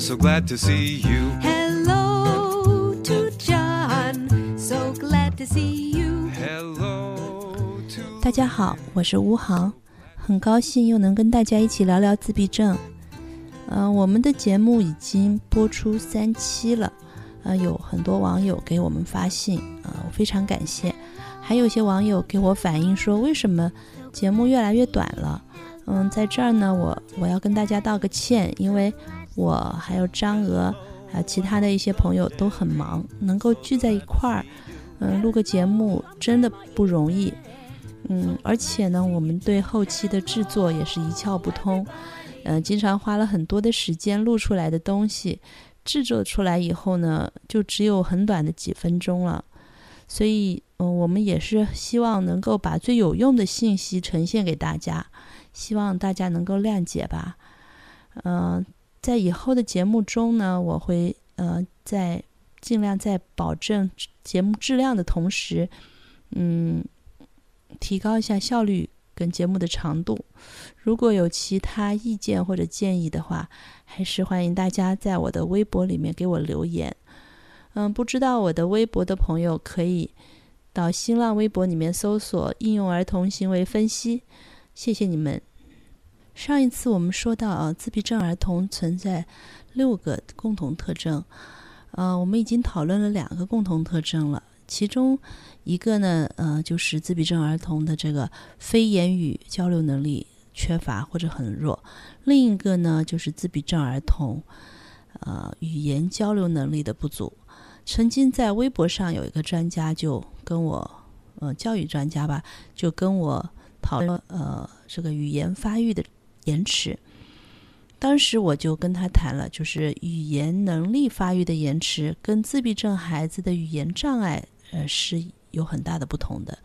so glad to see you. Hello to John, so glad to see you. Hello to 大家好，我是吴航，很高兴又能跟大家一起聊聊自闭症。嗯、我们的节目已经播出三期了，呃，有很多网友给我们发信，呃，我非常感谢。还有些网友给我反映说，为什么节目越来越短了？嗯，在这儿呢，我我要跟大家道个歉，因为我还有张娥，还有其他的一些朋友都很忙，能够聚在一块儿，嗯，录个节目真的不容易。嗯，而且呢，我们对后期的制作也是一窍不通，嗯、经常花了很多的时间录出来的东西，制作出来以后呢，就只有很短的几分钟了。所以，嗯、我们也是希望能够把最有用的信息呈现给大家，希望大家能够谅解吧。嗯、在以后的节目中呢，我会呃在尽量在保证节目质量的同时，嗯。提高一下效率跟节目的长度。如果有其他意见或者建议的话，还是欢迎大家在我的微博里面给我留言。嗯，不知道我的微博的朋友可以到新浪微博里面搜索“应用儿童行为分析”，谢谢你们。上一次我们说到啊，自闭症儿童存在六个共同特征，呃，我们已经讨论了两个共同特征了，其中一个呢，呃，就是自闭症儿童的这个非言语交流能力缺乏或者很弱；另一个呢，就是自闭症儿童，呃，语言交流能力的不足。曾经在微博上有一个专家就跟我，呃，教育专家吧，就跟我讨论，呃，这个语言发育的延迟。当时我就跟他谈了，就是语言能力发育的延迟跟自闭症孩子的语言障碍，呃，是有很大的不同的。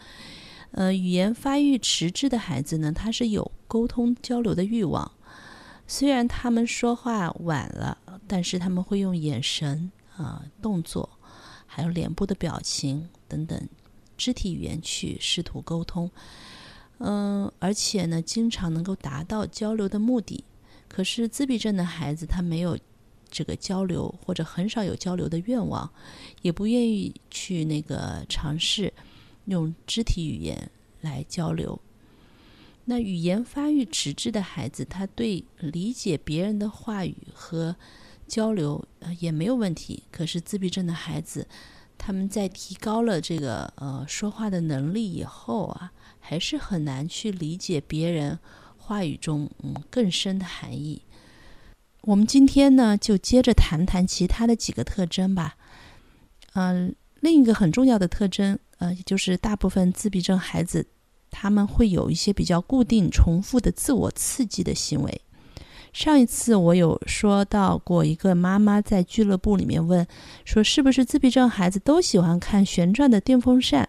呃，语言发育迟滞的孩子呢，他是有沟通交流的欲望，虽然他们说话晚了，但是他们会用眼神啊、动作，还有脸部的表情等等肢体语言去试图沟通。嗯、而且呢，经常能够达到交流的目的。可是自闭症的孩子，他没有这个交流，或者很少有交流的愿望，也不愿意去那个尝试用肢体语言来交流。那语言发育迟滞的孩子，他对理解别人的话语和交流也没有问题。可是自闭症的孩子，他们在提高了这个呃说话的能力以后啊，还是很难去理解别人话语中嗯更深的含义。我们今天呢，就接着谈谈其他的几个特征吧。嗯、另一个很重要的特征，呃，就是大部分自闭症孩子他们会有一些比较固定、重复的自我刺激的行为。上一次我有说到过，一个妈妈在俱乐部里面问说，是不是自闭症孩子都喜欢看旋转的电风扇？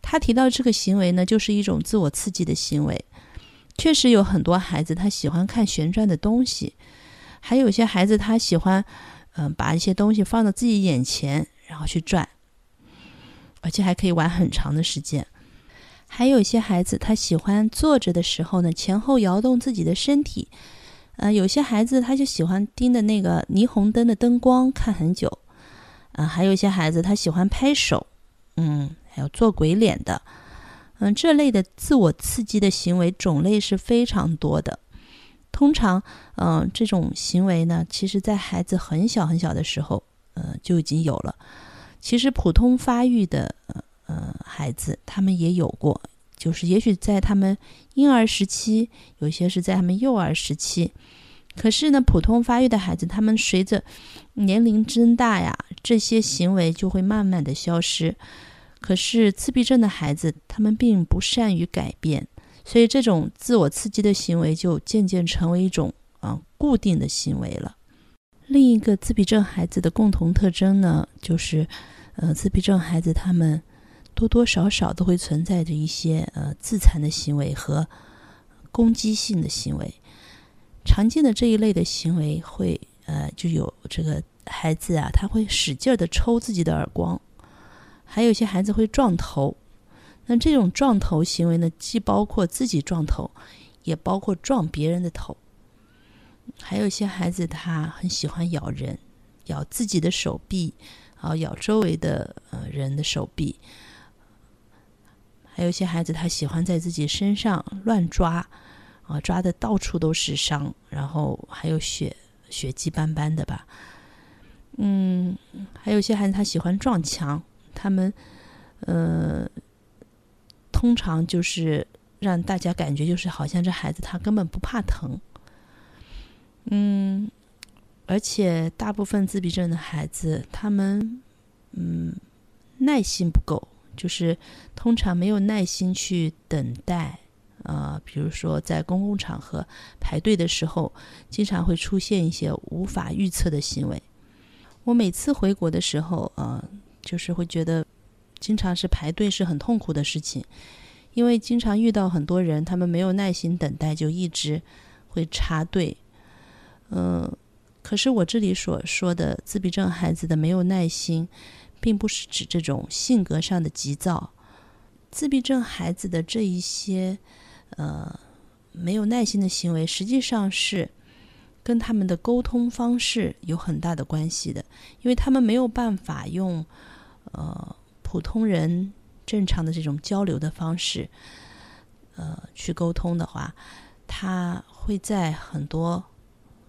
她提到这个行为呢，就是一种自我刺激的行为。确实有很多孩子他喜欢看旋转的东西，还有些孩子他喜欢，嗯、把一些东西放到自己眼前，然后去转，而且还可以玩很长的时间。还有一些孩子他喜欢坐着的时候呢，前后摇动自己的身体。呃，有些孩子他就喜欢盯着那个霓虹灯的灯光看很久。啊、还有一些孩子他喜欢拍手，嗯，还有做鬼脸的。嗯，这类的自我刺激的行为种类是非常多的。通常，嗯、这种行为呢，其实在孩子很小很小的时候，呃，就已经有了。其实普通发育的呃呃孩子，他们也有过，就是也许在他们婴儿时期，有些是在他们幼儿时期。可是呢，普通发育的孩子，他们随着年龄增大呀，这些行为就会慢慢的消失。可是自闭症的孩子，他们并不善于改变，所以这种自我刺激的行为就渐渐成为一种啊、固定的行为了。另一个自闭症孩子的共同特征呢，就是呃，自闭症孩子他们多多少少都会存在着一些呃自残的行为和攻击性的行为。常见的这一类的行为会呃，就有这个孩子啊，他会使劲的抽自己的耳光。还有些孩子会撞头，那这种撞头行为呢，既包括自己撞头，也包括撞别人的头。还有一些孩子他很喜欢咬人，咬自己的手臂，啊，咬周围的呃人的手臂。还有一些孩子他喜欢在自己身上乱抓，啊，抓的到处都是伤，然后还有血血迹斑斑的吧。嗯，还有一些孩子他喜欢撞墙，他们呃，通常就是让大家感觉就是好像这孩子他根本不怕疼。嗯，而且大部分自闭症的孩子，他们嗯耐心不够，就是通常没有耐心去等待。呃，比如说在公共场合排队的时候，经常会出现一些无法预测的行为。我每次回国的时候，呃，就是会觉得，经常是排队是很痛苦的事情，因为经常遇到很多人，他们没有耐心等待，就一直会插队。嗯，可是我这里所说的自闭症孩子的没有耐心，并不是指这种性格上的急躁。自闭症孩子的这一些呃没有耐心的行为，实际上是跟他们的沟通方式有很大的关系的，因为他们没有办法用呃普通人正常的这种交流的方式呃去沟通的话，他会在很多。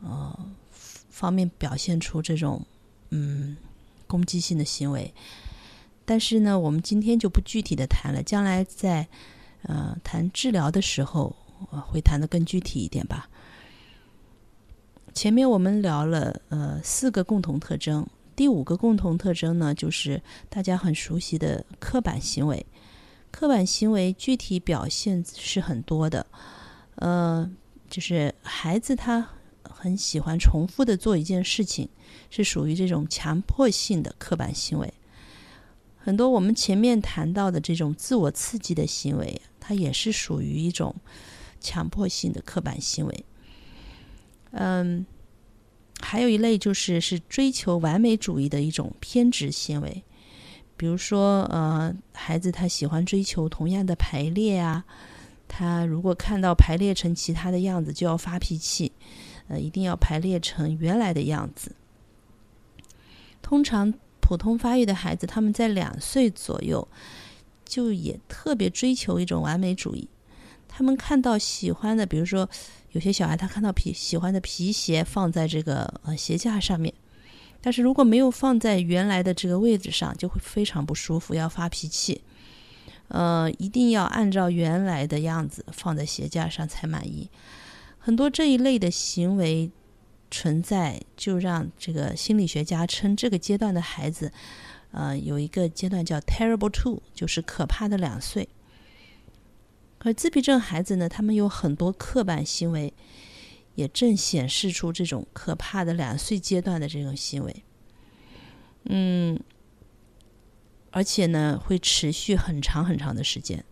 呃，方面表现出这种嗯攻击性的行为，但是呢，我们今天就不具体的谈了，将来在呃谈治疗的时候会谈的更具体一点吧。前面我们聊了呃四个共同特征，第五个共同特征呢，就是大家很熟悉的刻板行为。刻板行为具体表现是很多的，呃，就是孩子他。很喜欢重复的做一件事情，是属于这种强迫性的刻板行为。很多我们前面谈到的这种自我刺激的行为，它也是属于一种强迫性的刻板行为。嗯，还有一类就是是追求完美主义的一种偏执行为，比如说，呃，孩子他喜欢追求同样的排列啊，他如果看到排列成其他的样子就要发脾气。呃，一定要排列成原来的样子。通常普通发育的孩子，他们在两岁左右就也特别追求一种完美主义。他们看到喜欢的，比如说有些小孩他看到皮喜欢的皮鞋放在这个呃鞋架上面，但是如果没有放在原来的这个位置上，就会非常不舒服，要发脾气。呃，一定要按照原来的样子放在鞋架上才满意。很多这一类的行为存在，就让这个心理学家称这个阶段的孩子，呃，有一个阶段叫 “terrible two”，就是可怕的两岁。而自闭症孩子呢，他们有很多刻板行为，也正显示出这种可怕的两岁阶段的这种行为。嗯，而且呢，会持续很长很长的时间。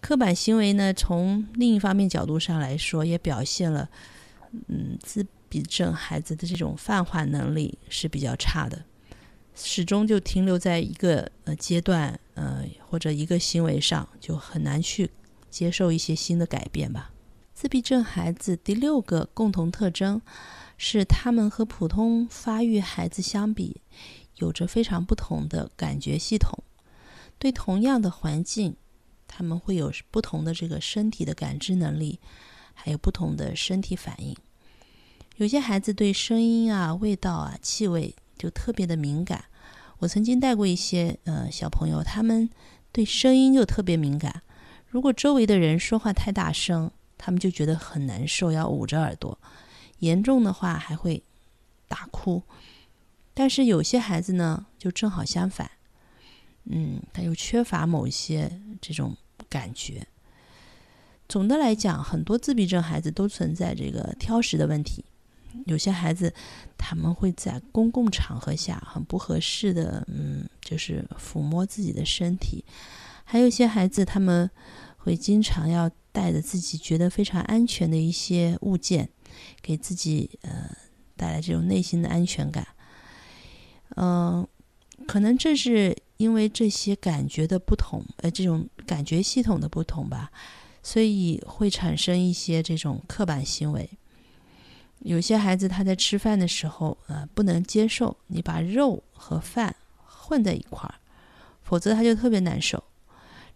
刻板行为呢，从另一方面角度上来说，也表现了，嗯，自闭症孩子的这种泛化能力是比较差的，始终就停留在一个呃阶段，呃或者一个行为上，就很难去接受一些新的改变吧。自闭症孩子第六个共同特征是，他们和普通发育孩子相比，有着非常不同的感觉系统，对同样的环境。他们会有不同的这个身体的感知能力，还有不同的身体反应。有些孩子对声音啊、味道啊、气味就特别的敏感。我曾经带过一些呃小朋友，他们对声音就特别敏感。如果周围的人说话太大声，他们就觉得很难受，要捂着耳朵。严重的话还会大哭。但是有些孩子呢，就正好相反，嗯，他又缺乏某些这种。感觉，总的来讲，很多自闭症孩子都存在这个挑食的问题。有些孩子他们会在公共场合下很不合适的，嗯，就是抚摸自己的身体；还有一些孩子他们会经常要带着自己觉得非常安全的一些物件，给自己呃带来这种内心的安全感。嗯，可能这是。因为这些感觉的不同，呃，这种感觉系统的不同吧，所以会产生一些这种刻板行为。有些孩子他在吃饭的时候，呃，不能接受你把肉和饭混在一块儿，否则他就特别难受。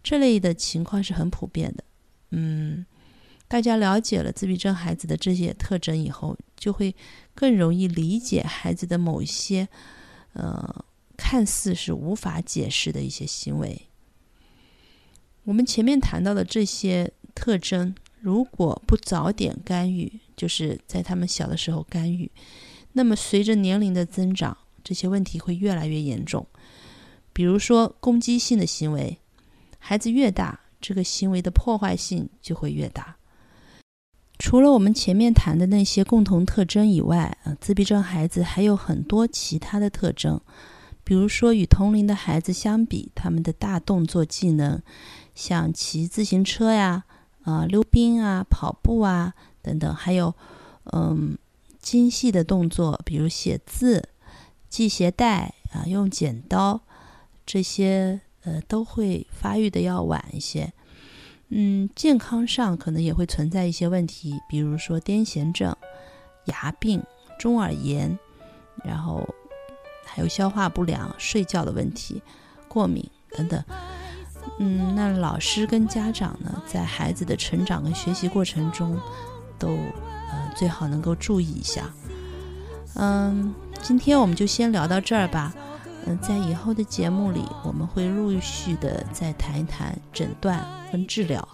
这类的情况是很普遍的。嗯，大家了解了自闭症孩子的这些特征以后，就会更容易理解孩子的某一些，呃，看似是无法解释的一些行为。我们前面谈到的这些特征，如果不早点干预，就是在他们小的时候干预，那么随着年龄的增长，这些问题会越来越严重。比如说攻击性的行为，孩子越大，这个行为的破坏性就会越大。除了我们前面谈的那些共同特征以外，啊，自闭症孩子还有很多其他的特征，比如说与同龄的孩子相比，他们的大动作技能。像骑自行车呀、啊溜冰啊、跑步啊等等，还有嗯精细的动作，比如写字、系鞋带啊、用剪刀，这些呃都会发育的要晚一些。嗯，健康上可能也会存在一些问题，比如说癫痫症、牙病、中耳炎，然后还有消化不良、睡觉的问题、过敏等等。嗯，那老师跟家长呢，在孩子的成长跟学习过程中，都呃最好能够注意一下。嗯，今天我们就先聊到这儿吧。嗯，在以后的节目里，我们会陆续的再谈一谈诊断跟治疗。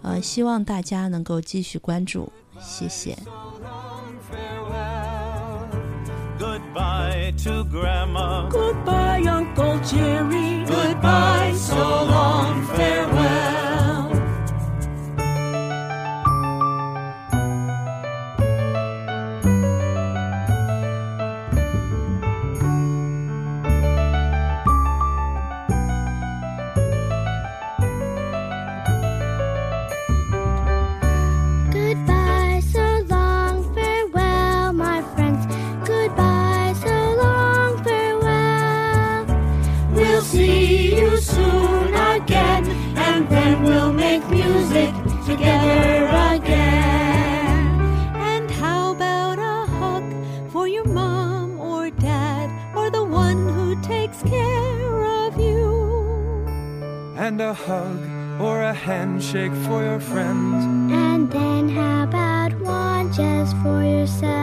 呃，希望大家能够继续关注，谢谢。Goodbye to Grandma. Goodbye, Uncle Jerry. Goodbye, so dad or the one who takes care of you? And a hug or a handshake for your friends. And then how about one just for yourself?